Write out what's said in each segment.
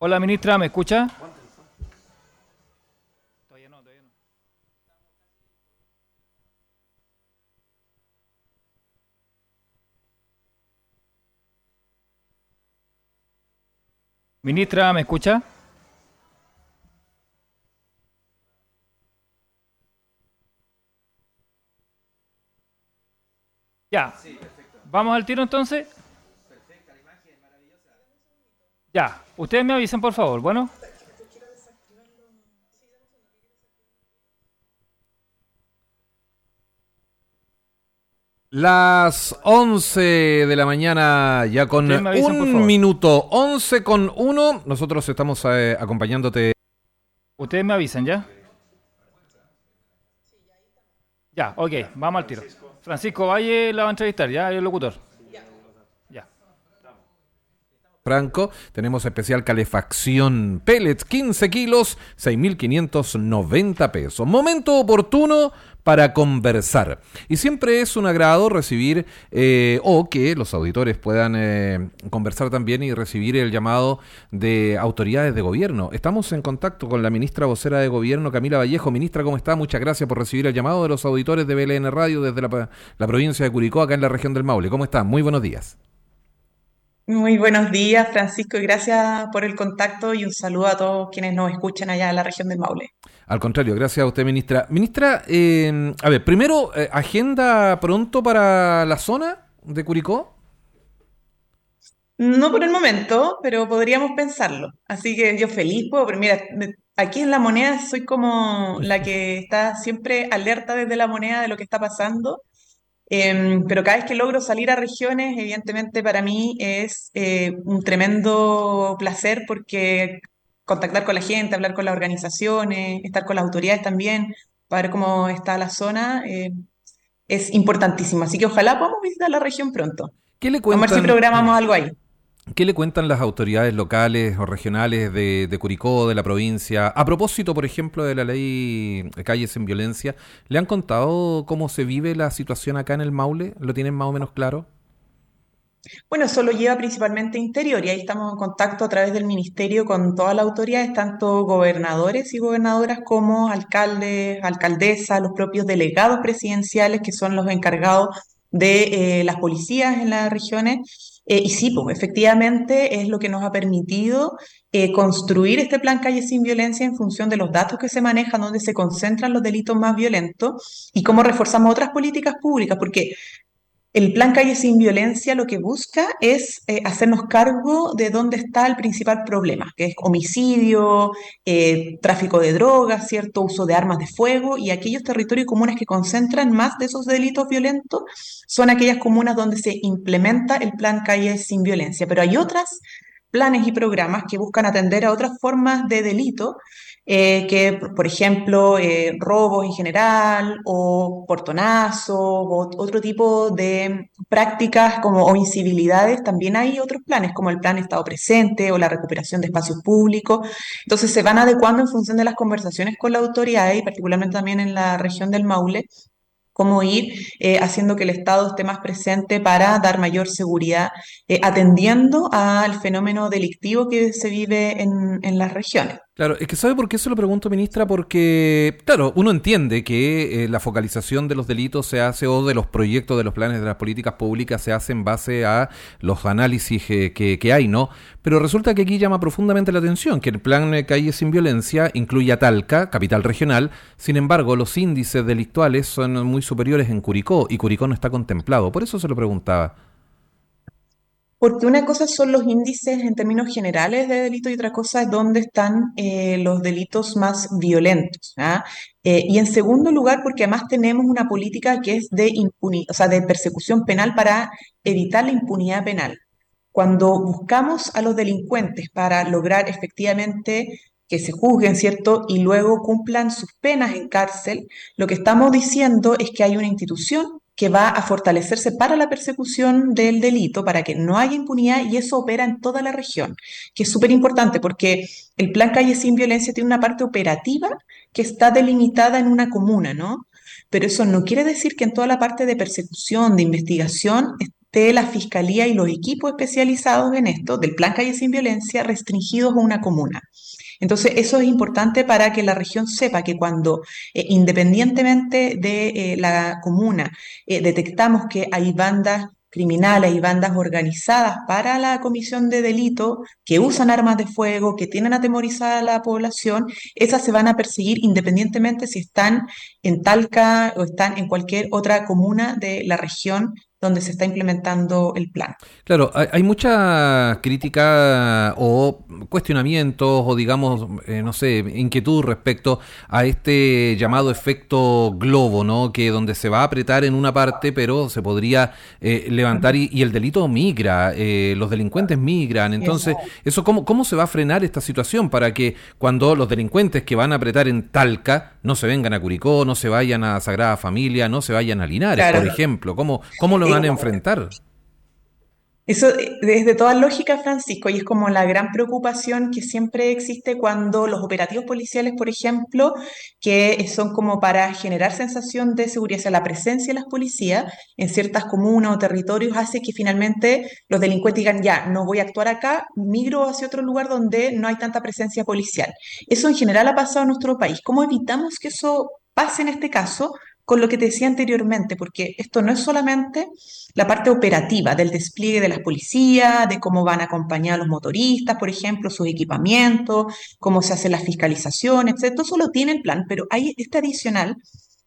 Hola, ministra, ¿me escucha? Todavía no, todavía no. Ministra, ¿me escucha? Ya. ¿Vamos al tiro entonces? Ya. Ustedes me avisan, por favor. Bueno. Las 11 de la mañana, ya con avisan, un minuto, 11 con 1, nosotros estamos eh, acompañándote. Ustedes me avisan, ¿ya? Ya, ok, vamos al tiro. Francisco Valle la va a entrevistar, ¿ya? El locutor. Ya. Franco, tenemos especial calefacción pellets, 15 kilos, 6.590 pesos. Momento oportuno para conversar. Y siempre es un agrado recibir eh, o que los auditores puedan eh, conversar también y recibir el llamado de autoridades de gobierno. Estamos en contacto con la ministra vocera de gobierno, Camila Vallejo. Ministra, ¿cómo está? Muchas gracias por recibir el llamado de los auditores de BLN Radio desde la, la provincia de Curicó, acá en la región del Maule. ¿Cómo está? Muy buenos días. Muy buenos días, Francisco, y gracias por el contacto y un saludo a todos quienes nos escuchan allá en la región del Maule. Al contrario, gracias a usted, ministra. Ministra, eh, a ver, primero, eh, ¿agenda pronto para la zona de Curicó? No por el momento, pero podríamos pensarlo. Así que yo feliz puedo, pero mira, aquí en la moneda soy como la que está siempre alerta desde la moneda de lo que está pasando. Em, pero cada vez que logro salir a regiones, evidentemente para mí es eh, un tremendo placer porque contactar con la gente, hablar con las organizaciones, estar con las autoridades también, para ver cómo está la zona, eh, es importantísimo. Así que ojalá podamos visitar la región pronto. ¿Qué le Vamos a ver si cuentan, programamos algo ahí. ¿Qué le cuentan las autoridades locales o regionales de, de Curicó, de la provincia? A propósito, por ejemplo, de la ley Calles sin Violencia, ¿le han contado cómo se vive la situación acá en el Maule? ¿Lo tienen más o menos claro? Bueno, eso lo lleva principalmente Interior y ahí estamos en contacto a través del ministerio con todas las autoridades, tanto gobernadores y gobernadoras como alcaldes, alcaldesas, los propios delegados presidenciales que son los encargados de eh, las policías en las regiones. Eh, y sí, pues efectivamente es lo que nos ha permitido eh, construir este plan Calle sin Violencia en función de los datos que se manejan, donde se concentran los delitos más violentos y cómo reforzamos otras políticas públicas, porque el plan Calle sin Violencia lo que busca es eh, hacernos cargo de dónde está el principal problema, que es homicidio, eh, tráfico de drogas, cierto uso de armas de fuego y aquellos territorios comunes que concentran más de esos delitos violentos son aquellas comunas donde se implementa el plan Calle sin Violencia. Pero hay otras planes y programas que buscan atender a otras formas de delito eh, que, por ejemplo, eh, robos en general o portonazos o otro tipo de prácticas como o incivilidades, también hay otros planes como el plan Estado presente o la recuperación de espacios públicos. Entonces se van adecuando en función de las conversaciones con la autoridad y particularmente también en la región del Maule cómo ir eh, haciendo que el Estado esté más presente para dar mayor seguridad, atendiendo al fenómeno delictivo que se vive en las regiones. Claro, es que ¿sabe por qué se lo pregunto, ministra? Porque, claro, uno entiende que eh, la focalización de los delitos se hace o de los proyectos, de los planes, de las políticas públicas se hace en base a los análisis eh, que, que hay, ¿no? Pero resulta que aquí llama profundamente la atención que el plan eh, Calle sin Violencia incluye a Talca, capital regional, sin embargo los índices delictuales son muy superiores en Curicó y Curicó no está contemplado. Por eso se lo preguntaba. Porque una cosa son los índices en términos generales de delito y otra cosa es dónde están eh, los delitos más violentos. ¿ah? Eh, y en segundo lugar, porque además tenemos una política que es de o sea, de persecución penal para evitar la impunidad penal. Cuando buscamos a los delincuentes para lograr efectivamente que se juzguen, ¿cierto? Y luego cumplan sus penas en cárcel, lo que estamos diciendo es que hay una institución que va a fortalecerse para la persecución del delito, para que no haya impunidad y eso opera en toda la región, que es súper importante porque el Plan Calle sin Violencia tiene una parte operativa que está delimitada en una comuna, ¿no? Pero eso no quiere decir que en toda la parte de persecución, de investigación, esté la fiscalía y los equipos especializados en esto, del Plan Calle Sin Violencia, restringidos a una comuna. Entonces, eso es importante para que la región sepa que cuando, eh, independientemente de eh, la comuna, eh, detectamos que hay bandas criminales y bandas organizadas para la comisión de delito que usan armas de fuego, que tienen atemorizada a la población, esas se van a perseguir independientemente si están en Talca o están en cualquier otra comuna de la región donde se está implementando el plan. Claro, hay, mucha crítica o cuestionamientos o digamos, eh, no sé, inquietud respecto a este llamado efecto globo, ¿no? Que donde se va a apretar en una parte, pero se podría eh, levantar y, el delito migra, eh, los delincuentes migran. Entonces, eso cómo, ¿cómo se va a frenar esta situación para que cuando los delincuentes que van a apretar en Talca no se vengan a Curicó, no se vayan a Sagrada Familia, no se vayan a Linares, por ejemplo? ¿Cómo, cómo lo van a enfrentar. Eso es de toda lógica, Francisco, y es como la gran preocupación que siempre existe cuando los operativos policiales, por ejemplo, que son como para generar sensación de seguridad, o sea, la presencia de las policías en ciertas comunas o territorios hace que finalmente los delincuentes digan, ya, no voy a actuar acá, migro hacia otro lugar donde no hay tanta presencia policial. Eso en general ha pasado en nuestro país. ¿Cómo evitamos que eso pase en este caso? Con lo que te decía anteriormente, porque esto no es solamente la parte operativa del despliegue de las policías, de cómo van a acompañar a los motoristas, por ejemplo, sus equipamientos, cómo se hace la fiscalización, etc. Todo eso lo tiene el plan, pero hay este adicional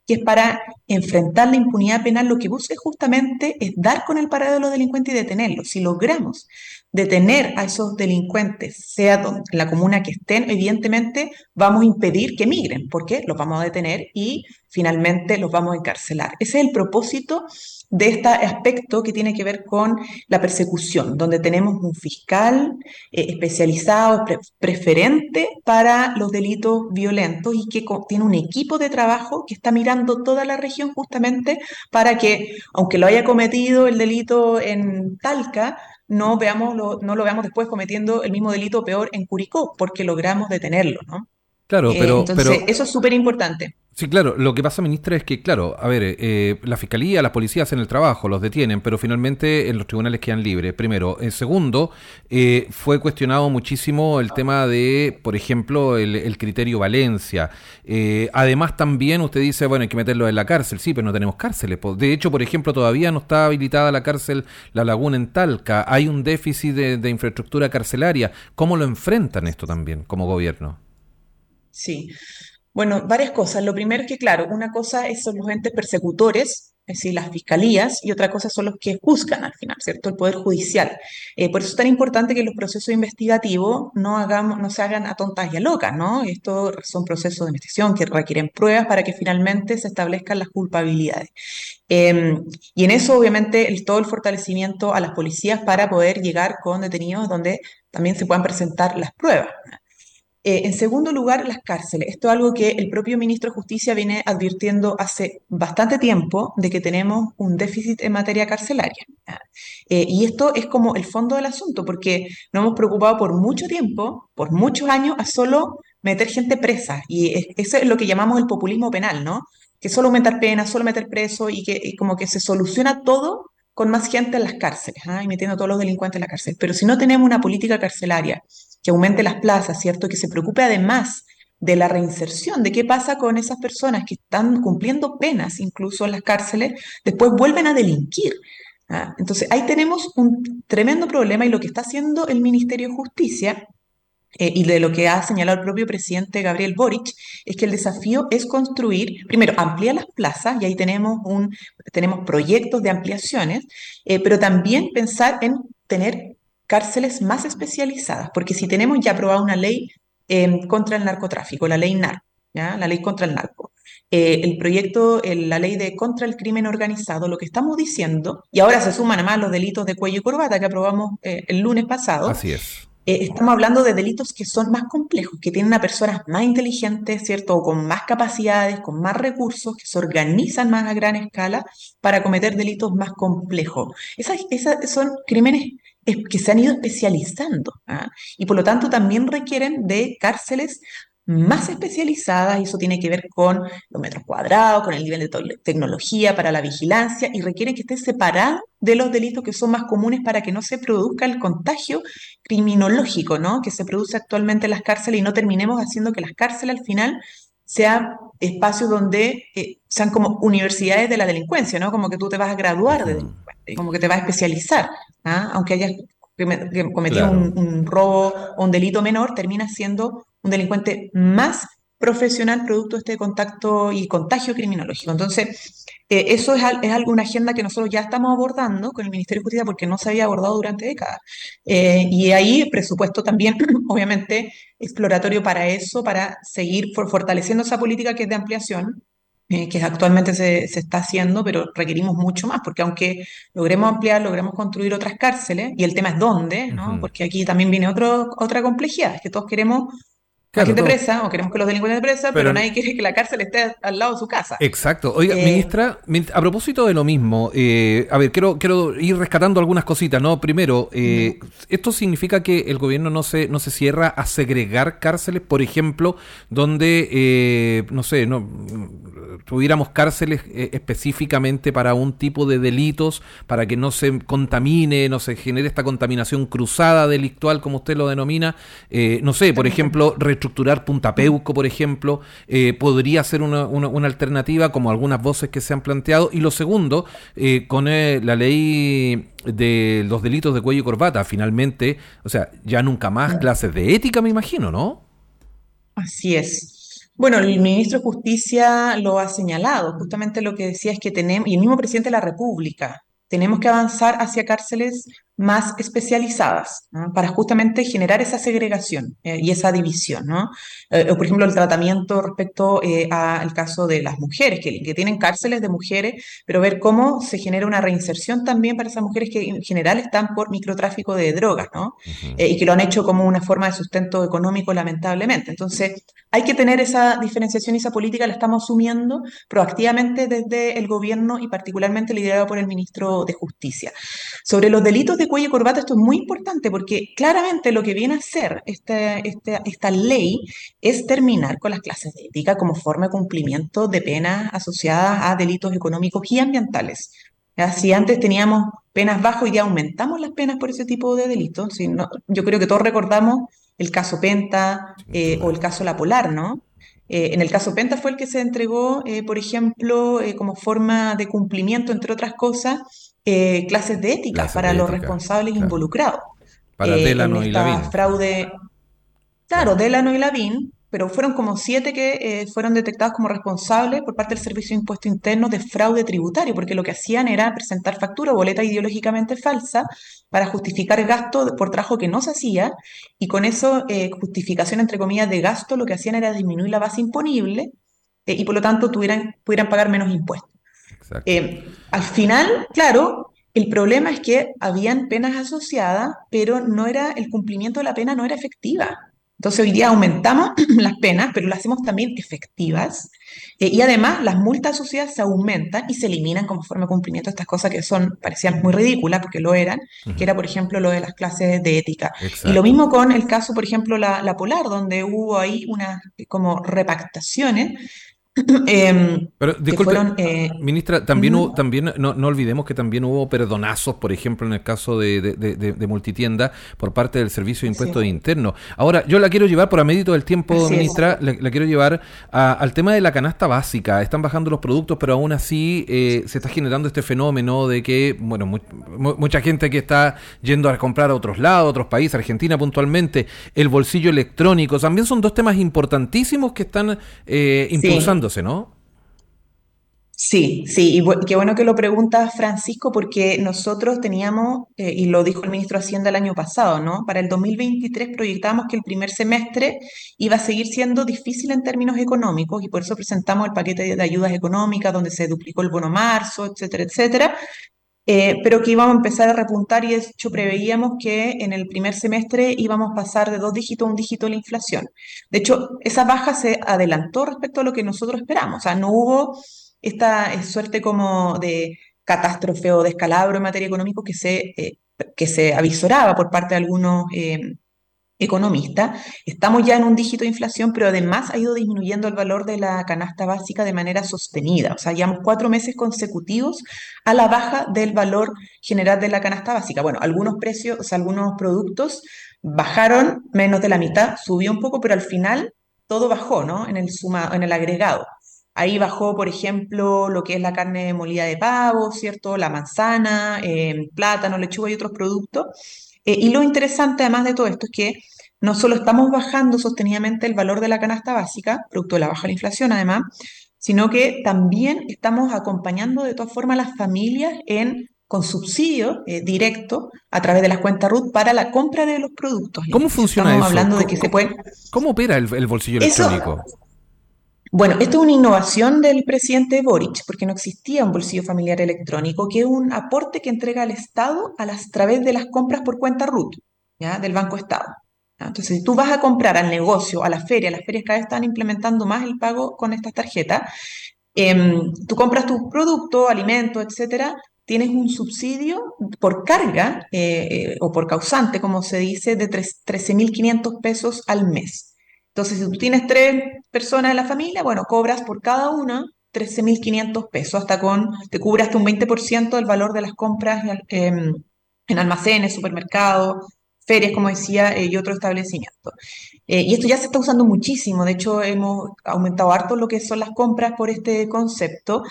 que es para enfrentar la impunidad penal, lo que busca justamente es dar con el parado de los delincuentes y detenerlos. Si logramos detener a esos delincuentes, sea donde, la comuna que estén, evidentemente vamos a impedir que migren, porque los vamos a detener y finalmente los vamos a encarcelar. Ese es el propósito de este aspecto que tiene que ver con la persecución, donde tenemos un fiscal eh, especializado, preferente para los delitos violentos y que tiene un equipo de trabajo que está mirando toda la región justamente para que, aunque lo haya cometido el delito en Talca, no, veamos no lo veamos después cometiendo el mismo delito peor en Curicó, porque logramos detenerlo, ¿no? Claro, eh, pero... entonces, eso es súper importante. Sí, claro, lo que pasa, ministra, es que, claro, a ver, eh, la fiscalía, las policías hacen el trabajo, los detienen, pero finalmente en los tribunales quedan libres, primero. En segundo, eh, fue cuestionado muchísimo el tema de, por ejemplo, el, criterio Valencia. Eh, además, también usted dice, bueno, hay que meterlo en la cárcel, sí, pero no tenemos cárceles. De hecho, por ejemplo, todavía no está habilitada la cárcel La Laguna en Talca, hay un déficit de infraestructura carcelaria. ¿Cómo lo enfrentan esto también como gobierno? Sí. Bueno, varias cosas. Lo primero es que, claro, una cosa son los entes persecutores, es decir, las fiscalías, y otra cosa son los que juzgan al final, ¿cierto? El Poder Judicial. Eh, por eso es tan importante que los procesos investigativos no, hagamos, no se hagan a tontas y a locas, ¿no? Estos son procesos de investigación que requieren pruebas para que finalmente se establezcan las culpabilidades. Em, y en eso, obviamente, todo el fortalecimiento a las policías para poder llegar con detenidos donde también se puedan presentar las pruebas. Eh, en segundo lugar, las cárceles. Esto es algo que el propio ministro de Justicia viene advirtiendo hace bastante tiempo de que tenemos un déficit en materia carcelaria. Eh, y esto es como el fondo del asunto, porque nos hemos preocupado por mucho tiempo, por muchos años, a solo meter gente presa. Y eso es lo que llamamos el populismo penal, ¿no? Que solo aumentar penas, solo meter preso y que como que se soluciona todo con más gente en las cárceles ¿ah? y metiendo a todos los delincuentes en la cárcel. Pero si no tenemos una política carcelaria que aumente las plazas, ¿cierto? Que se preocupe además de la reinserción, de qué pasa con esas personas que están cumpliendo penas incluso en las cárceles, después vuelven a delinquir. ¿ah? Entonces, ahí tenemos un tremendo problema y lo que está haciendo el Ministerio de Justicia eh, y de lo que ha señalado el propio presidente Gabriel Boric, es que el desafío es construir, primero, ampliar las plazas, y ahí tenemos, un, tenemos proyectos de ampliaciones, eh, pero también pensar en tener cárceles más especializadas, porque si tenemos ya aprobada una ley em, contra el narcotráfico, la ley NAR, ¿ya? la ley contra el narco, eh, el proyecto, la ley de contra el crimen organizado, lo que estamos diciendo, y ahora se suman además los delitos de cuello y corbata que aprobamos el lunes pasado. Así es eh, estamos hablando de delitos que son más complejos, que tienen a personas más inteligentes, ¿cierto? O con más capacidades, con más recursos, que se organizan más a gran escala para cometer delitos más complejos. Esas, esas son crímenes que se han ido especializando ¿ah? y por lo tanto también requieren de cárceles más especializadas y eso tiene que ver con los metros cuadrados, con el nivel de tecnología para la vigilancia y requieren que esté separado de los delitos que son más comunes para que no se produzca el contagio criminológico, ¿no? Que se produce actualmente en las cárceles y no terminemos haciendo que las cárceles al final sean espacios donde eh, sean como universidades de la delincuencia, ¿no? Como que tú te vas a graduar de delincuente, como que te vas a especializar, ¿ah? aunque hayas cometido un, un, robo o un delito menor, termina siendo un delincuente más profesional producto de este contacto y contagio criminológico. Entonces, eh, eso es, es una agenda que nosotros ya estamos abordando con el Ministerio de Justicia porque no se había abordado durante décadas. Eh, y ahí presupuesto también, obviamente, exploratorio para eso, para seguir fortaleciendo esa política que es de ampliación, eh, que actualmente se, se, está haciendo, pero requerimos mucho más, porque aunque logremos ampliar, logremos construir otras cárceles, y el tema es dónde, ¿no? Porque aquí también viene otro, otra complejidad, es que todos queremos Claro, gente presa, o queremos que los delincuentes de presa, pero, nadie quiere que la cárcel esté al lado de su casa. Exacto. Oiga, eh, ministra, a propósito de lo mismo, eh, a ver, quiero, quiero ir rescatando algunas cositas, ¿no? Primero, eh, ¿esto significa que el gobierno no se, no se cierra a segregar cárceles, por ejemplo, donde, no sé, no tuviéramos cárceles específicamente para un tipo de delitos, para que no se contamine, no se genere esta contaminación cruzada delictual, como usted lo denomina? no sé, por ejemplo, estructurar Punta Peuco, por ejemplo, eh, podría ser una, una, alternativa, como algunas voces que se han planteado. Y lo segundo, eh, con eh, la ley de los delitos de cuello y corbata, finalmente, o sea, ya nunca más clases de ética, me imagino, ¿no? Así es. Bueno, el ministro de Justicia lo ha señalado, justamente lo que decía es que tenemos, y el mismo presidente de la República, tenemos que avanzar hacia cárceles más especializadas para justamente generar esa segregación eh, y esa división. ¿no? Eh, por ejemplo, el tratamiento respecto eh, al caso de las mujeres, que, que, tienen cárceles de mujeres, pero ver cómo se genera una reinserción también para esas mujeres que en general están por microtráfico de drogas ¿no? y que lo han hecho como una forma de sustento económico, lamentablemente. Entonces, hay que tener esa diferenciación y esa política, la estamos asumiendo proactivamente desde el gobierno y particularmente liderado por el ministro de Justicia. Sobre los delitos de cuello y corbata, esto es muy importante porque claramente lo que viene a hacer este, este, esta ley es terminar con las clases de ética como forma de cumplimiento de penas asociadas a delitos económicos y ambientales. Si antes teníamos penas bajas, y ya aumentamos las penas por ese tipo de delitos. yo creo que todos recordamos el caso Penta eh, o el caso La Polar, ¿no? Eh, en el caso Penta fue el que se entregó, eh, por ejemplo, como forma de cumplimiento, entre otras cosas, eh, clases de ética para los responsables involucrados. Para eh, Delano y Lavín. fraude. Claro, Delano y Lavín, pero fueron como siete que eh, fueron detectados como responsables por parte del Servicio de Impuesto Interno de fraude tributario, porque lo que hacían era presentar factura o boleta ideológicamente falsa para justificar gasto por trabajo que no se hacía, y con eso, justificación entre comillas de gasto, lo que hacían era disminuir la base imponible y por lo tanto tuvieran, pudieran pagar menos impuestos. Eh, al final, claro, el problema es que habían penas asociadas, pero no era, el cumplimiento de la pena no era efectiva. Entonces hoy día aumentamos las penas, pero las hacemos también efectivas. Eh, y además las multas asociadas se aumentan y se eliminan como forma de cumplimiento estas cosas que son, parecían muy ridículas, porque lo eran, que era, por ejemplo, lo de las clases de ética. Y lo mismo con el caso, por ejemplo, la, la Polar, donde hubo ahí unas como repactaciones Em, Pero disculpe, eh, ministra, también, hubo, también no, no, olvidemos que también hubo perdonazos, por ejemplo, en el caso de, de, multitienda por parte del Servicio de Impuestos Internos. Ahora, yo la quiero llevar, por a medito del tiempo, ministra, la, quiero llevar al tema de la canasta básica. Están bajando los productos, pero aún así eh, se está generando este fenómeno de que, bueno, mucha gente que está yendo a comprar a otros lados, a otros países, Argentina puntualmente, el bolsillo electrónico, también son dos temas importantísimos que están eh, ¿no? Sí, sí, y qué bueno que lo preguntas, Francisco, porque nosotros teníamos, eh, y lo dijo el ministro Hacienda el año pasado, ¿no? Para el 2023 proyectábamos que el primer semestre iba a seguir siendo difícil en términos económicos y por eso presentamos el paquete de ayudas económicas donde se duplicó el bono marzo, etcétera, etcétera, eh, pero que íbamos a empezar a repuntar y de hecho preveíamos que en el primer semestre íbamos a pasar de dos dígitos a un dígito la inflación. De hecho, esa baja se adelantó respecto a lo que nosotros esperamos, o sea, no hubo esta eh, suerte como de catástrofe o descalabro en materia económica que se, eh, que se avisoraba por parte de algunos economista, estamos ya en un dígito de inflación, pero además ha ido disminuyendo el valor de la canasta básica de manera sostenida. O sea, llevamos cuatro meses consecutivos a la baja del valor general de la canasta básica. Bueno, algunos precios, o sea, algunos productos bajaron menos de la mitad, subió un poco, pero al final todo bajó, ¿no? En el, suma, en el agregado. Ahí bajó, por ejemplo, lo que es la carne molida de pavo, ¿cierto? La manzana, eh, plátano, lechuga y otros productos. Eh, y lo interesante, además de todo esto, es que no solo estamos bajando sostenidamente el valor de la canasta básica, producto de la baja de la inflación además, sino que también estamos acompañando de todas formas a las familias en con subsidio eh, directo a través de las cuentas RUT para la compra de los productos. ¿Cómo funciona Estamos eso? hablando de ¿Cómo, que se puede... ¿Cómo opera el, el bolsillo Eso- electrónico? Bueno, esto es una innovación del presidente Boric, porque no existía un bolsillo familiar electrónico, que es un aporte que entrega el Estado a las través de las compras por cuenta RUT, ¿ya? Del Banco Estado. Entonces, si tú vas a comprar al negocio, a la feria, las ferias cada vez están implementando más el pago con estas tarjetas, em, tú compras tu producto, alimento, etcétera, tienes un subsidio por carga eh, eh, o por causante, como se dice, de tres- 13.500 pesos al mes. Entonces, si tú tienes tres personas en la familia, bueno, cobras por cada una 13.500 pesos, hasta con, te cubre hasta un 20% del valor de las compras em, en almacenes, supermercados, ferias, como decía, eh, y otros establecimientos. Eh, y esto ya se está usando muchísimo, de hecho hemos aumentado harto lo que son las compras por este concepto.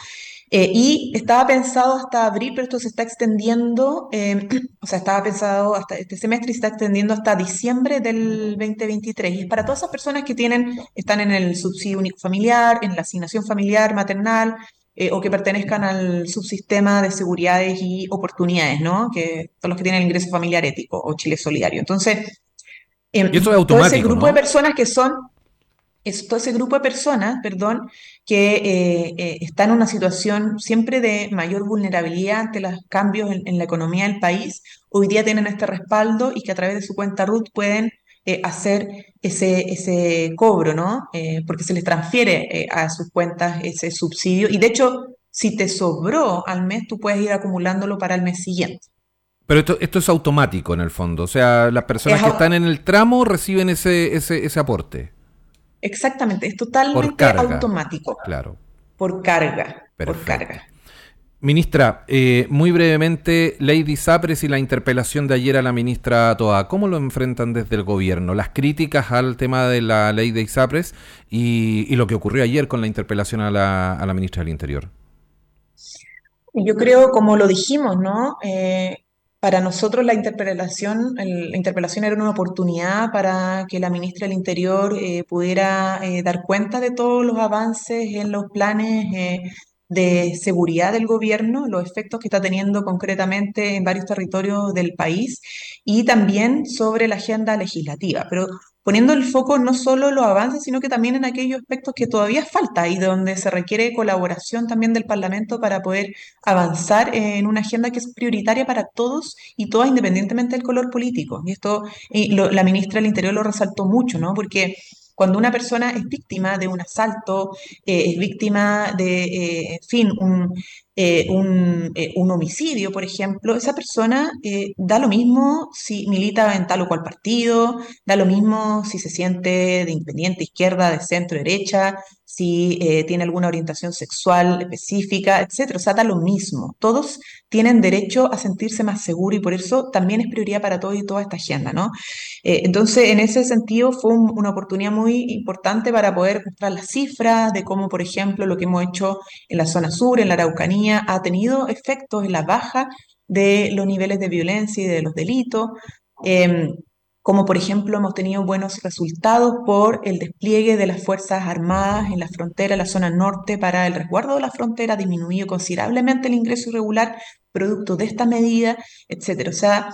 Eh, y estaba pensado hasta abril, pero esto se está extendiendo, eh, o sea, estaba pensado hasta este semestre y se está extendiendo hasta diciembre del 2023. Y es para todas esas personas que tienen, están en el subsidio único familiar, en la asignación familiar, maternal, eh, o que pertenezcan al subsistema de seguridades y oportunidades, ¿no? Que son los que tienen el ingreso familiar ético o Chile Solidario. Entonces, em, Y es todo ese automático, grupo ¿no? de personas que son es todo ese grupo de personas, perdón, que eh, eh, está en una situación siempre de mayor vulnerabilidad ante los cambios en, en la economía del país, hoy día tienen este respaldo y que a través de su cuenta RUT pueden eh, hacer ese, ese cobro, ¿no? Eh, porque se les transfiere a sus cuentas ese subsidio y de hecho, si te sobró al mes, tú puedes ir acumulándolo para el mes siguiente. Pero esto, esto es automático en el fondo. O sea, las personas Es que están en el tramo reciben ese, ese, ese aporte. Exactamente, es totalmente automático, Claro. por carga, por carga. Ministra, eh, muy brevemente, Lady Sapres y la interpelación de ayer a la ministra Toa, ¿cómo lo enfrentan desde el gobierno? Las críticas al tema de la ley de Isapres y, y lo que ocurrió ayer con la interpelación a la, a la ministra del Interior. Yo creo, como lo dijimos, ¿no? Eh, para nosotros la interpelación, el- la interpelación era una oportunidad para que la ministra del Interior eh, pudiera eh, dar cuenta de todos los avances en los planes eh, de seguridad del gobierno, los efectos que está teniendo concretamente en varios territorios del país y también sobre la agenda legislativa. Pero poniendo el foco no solo en los avances, sino que también en aquellos aspectos que todavía falta y donde se requiere colaboración también del Parlamento para poder avanzar en una agenda que es prioritaria para todos y todas, independientemente del color político. Y esto la ministra del Interior lo resaltó mucho, ¿no? Porque cuando una persona es víctima de un asalto, eh, es víctima de, eh, en fin, un, eh, un, eh, un homicidio, por ejemplo, esa persona eh, da lo mismo si milita en tal o cual partido, da lo mismo si se siente de independiente, izquierda, de centro, derecha, si tiene alguna orientación sexual específica, etcétera. O sea, da lo mismo. Todos tienen derecho a sentirse más seguros y por eso también es prioridad para todos y toda esta agenda, ¿no? Entonces, en ese sentido, fue un- una oportunidad muy importante para poder mostrar las cifras de cómo, por ejemplo, lo que hemos hecho en la zona sur, en la Araucanía, ha tenido efectos en la baja de los niveles de violencia y de los delitos. Em, como por ejemplo hemos tenido buenos resultados por el despliegue de las Fuerzas Armadas en la frontera, la zona norte, para el resguardo de la frontera, disminuido considerablemente el ingreso irregular producto de esta medida, etcétera. O sea,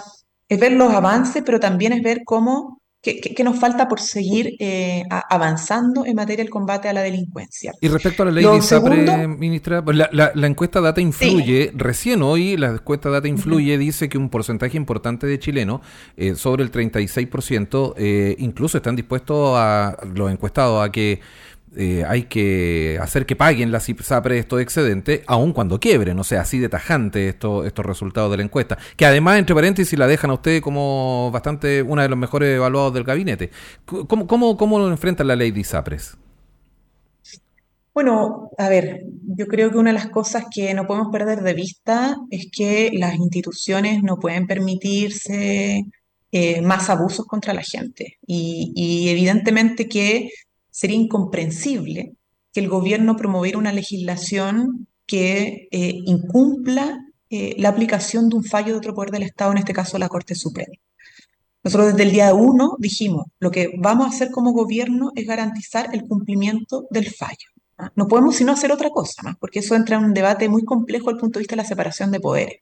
es ver los avances, pero también es ver cómo, qué, qué- qué nos falta por seguir eh, avanzando en materia del combate a la delincuencia. Y respecto a la ley Lo de ISAPRE, segundo- ministra, pues la, la- la encuesta Data Influye, recién hoy la encuesta Data Influye dice que un porcentaje importante de chilenos, eh, sobre el 36%, eh, incluso están dispuestos a, los encuestados, a que eh, hay que hacer que paguen las ISAPRES estos excedentes, aun cuando quiebren, o sea, así de tajante esto, estos resultados de la encuesta, que además, entre paréntesis, la dejan a usted como bastante una de los mejores evaluados del gabinete. ¿Cómo, cómo, cómo lo enfrenta la ley de ISAPRES? Bueno, a ver, yo creo que una de las cosas que no podemos perder de vista es que las instituciones no pueden permitirse eh, más abusos contra la gente. y evidentemente que sería incomprensible que el gobierno promoviera una legislación que eh, incumpla eh, la aplicación de un fallo de otro poder del Estado, en este caso la Corte Suprema. Nosotros desde el día uno dijimos, lo que vamos a hacer como gobierno es garantizar el cumplimiento del fallo. No podemos sino hacer otra cosa más, porque eso entra en un debate muy complejo desde el punto de vista de la separación de poderes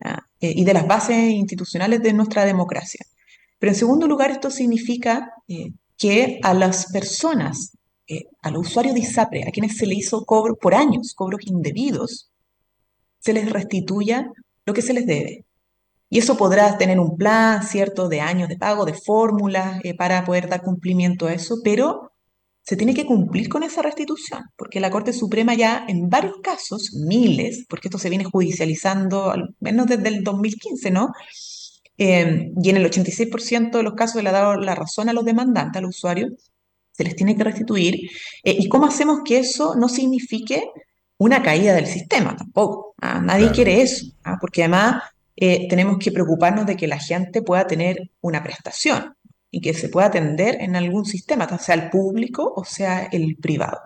eh, y de las bases institucionales de nuestra democracia. Pero en segundo lugar, esto significa que a las personas, eh, a los usuarios de ISAPRE, a quienes se le hizo cobro por años, cobros indebidos, se les restituya lo que se les debe. Y eso podrá tener un plan, ¿cierto?, de años de pago, de fórmulas eh, para poder dar cumplimiento a eso, pero se tiene que cumplir con esa restitución, porque la Corte Suprema ya en varios casos, miles, porque esto se viene judicializando al menos desde el 2015, ¿no? Em, y en el 86% de los casos le ha dado la razón a los demandantes, al usuario, se les tiene que restituir. Eh, ¿Y cómo hacemos que eso no signifique una caída del sistema? Tampoco. ¿ah? Nadie quiere eso, ¿ah? porque además eh, tenemos que preocuparnos de que la gente pueda tener una prestación y que se pueda atender en algún sistema, sea el público o sea el privado.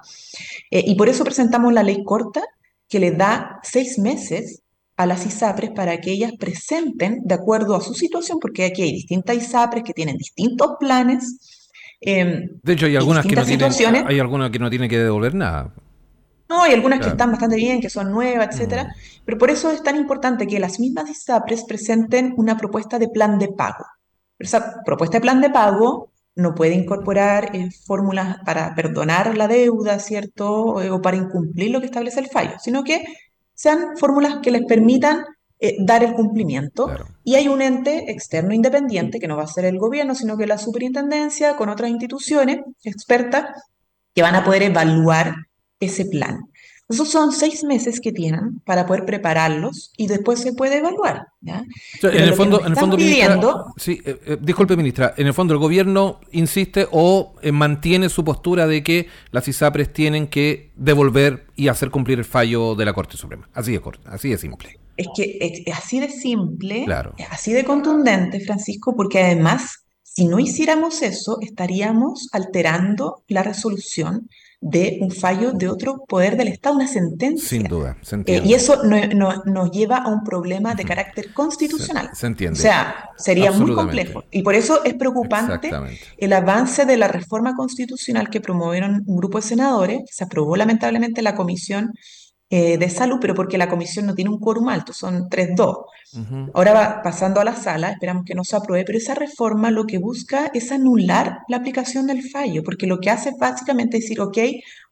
Eh, y por eso presentamos la ley corta que le da seis meses a las ISAPRES para que ellas presenten de acuerdo a su situación, porque aquí hay distintas ISAPRES que tienen distintos planes. Em, de hecho, hay algunas, que no tienen, hay algunas que no tienen que devolver nada. No, hay algunas que están bastante bien, que son nuevas, etcétera. Mm. Pero por eso es tan importante que las mismas ISAPRES presenten una propuesta de plan de pago. esa propuesta de plan de pago no puede incorporar eh, fórmulas para perdonar la deuda, ¿cierto? o para incumplir lo que establece el fallo, sino que sean fórmulas que les permitan eh, dar el cumplimiento. Y hay un ente externo independiente, que no va a ser el gobierno, sino que la superintendencia con otras instituciones expertas que van a poder evaluar ese plan. Esos son seis meses que tienen para poder prepararlos y después se puede evaluar. en el fondo, en el fondo sí, eh, eh, disculpe ministra, en el fondo el gobierno insiste o eh, mantiene su postura de que las ISAPRES tienen que devolver y hacer cumplir el fallo de la Corte Suprema. Así de corto, así de simple. Es que es así de simple, claro. así de contundente, Francisco, porque además, si no hiciéramos eso, estaríamos alterando la resolución de un fallo de otro poder del Estado, una sentencia. Sin duda, se entiende. y eso nos lleva a un problema de carácter constitucional. Se, entiende. O sea, sería muy complejo. Y por eso es preocupante el avance de la reforma constitucional que promovieron un grupo de senadores, que se aprobó lamentablemente en la Comisión eh, de salud, pero porque la comisión no tiene un quórum alto, son 3-2. Ahora va pasando a la sala, esperamos que no se apruebe, pero esa reforma lo que busca es anular la aplicación del fallo, porque lo que hace es básicamente decir, ok,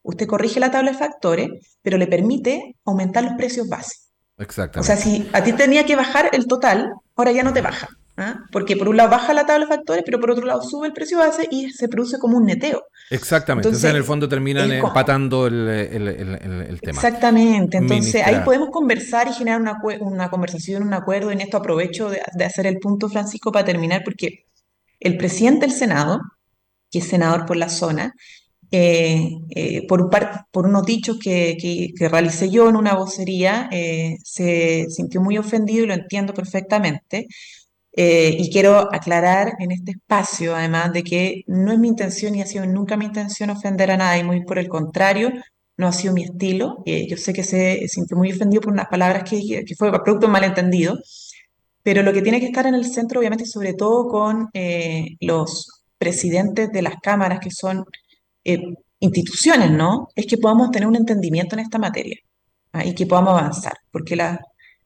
usted corrige la tabla de factores, pero le permite aumentar los precios base. Exactamente. O sea, si a ti tenía que bajar el total, ahora ya no te baja. ¿ah? Porque por un lado baja la tabla de factores, pero por otro lado sube el precio base y se produce como un neteo. Exactamente, entonces, en el fondo terminan empatando el, tema. Exactamente, entonces ahí podemos conversar y generar una, una conversación, un acuerdo. En esto aprovecho de, hacer el punto, Francisco, para terminar, porque el presidente del Senado, que es senador por la zona, eh, eh, por, por unos dichos que, que, realicé yo en una vocería, eh, se sintió muy ofendido y lo entiendo perfectamente, eh, y quiero aclarar en este espacio, además, de que no es mi intención y ha sido nunca mi intención ofender a nadie, muy por el contrario, no ha sido mi estilo. Eh, yo sé que se sintió muy ofendido por unas palabras que, que fue producto de un malentendido, pero lo que tiene que estar en el centro, obviamente, sobre todo con eh, los presidentes de las cámaras, que son instituciones, ¿no? Es que podamos tener un entendimiento en esta materia ¿ah? y que podamos avanzar, porque la,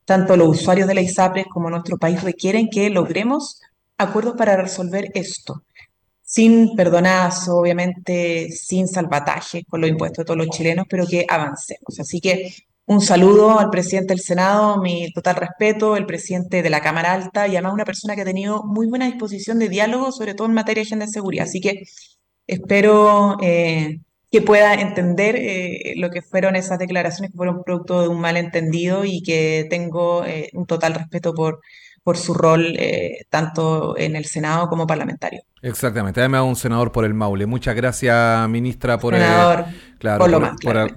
tanto los usuarios de la ISAPRES como nuestro país requieren que logremos acuerdos para resolver esto, sin perdonazo, obviamente sin salvataje con los impuestos de todos los chilenos, pero que avancemos. Así que un saludo al presidente del Senado, mi total respeto, el presidente de la Cámara Alta y además una persona que ha tenido muy buena disposición de diálogo, sobre todo en materia de agenda de seguridad. Así que espero eh, que pueda entender eh, lo que fueron esas declaraciones que fueron producto de un malentendido y que tengo eh, un total respeto por, por su rol eh, tanto en el Senado como parlamentario. Exactamente, además un senador por el Maule. Muchas gracias, ministra, por, claro,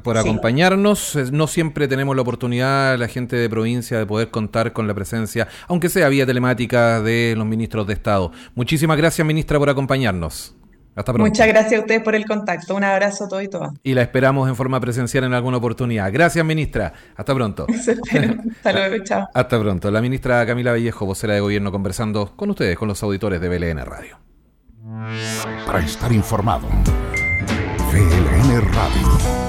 por, acompañarnos. No siempre tenemos la oportunidad, la gente de provincia, de poder contar con la presencia, aunque sea vía telemática, de los ministros de Estado. Muchísimas gracias, ministra, por acompañarse. Muchas gracias a ustedes por el contacto. Un abrazo a todos y todas. Y la esperamos en forma presencial en alguna oportunidad. Gracias, ministra. Hasta pronto. Hasta luego, chao. Hasta pronto. La ministra Camila Vallejo, vocera de gobierno, conversando con ustedes, con los auditores de BLN Radio. Para estar informado, BLN Radio.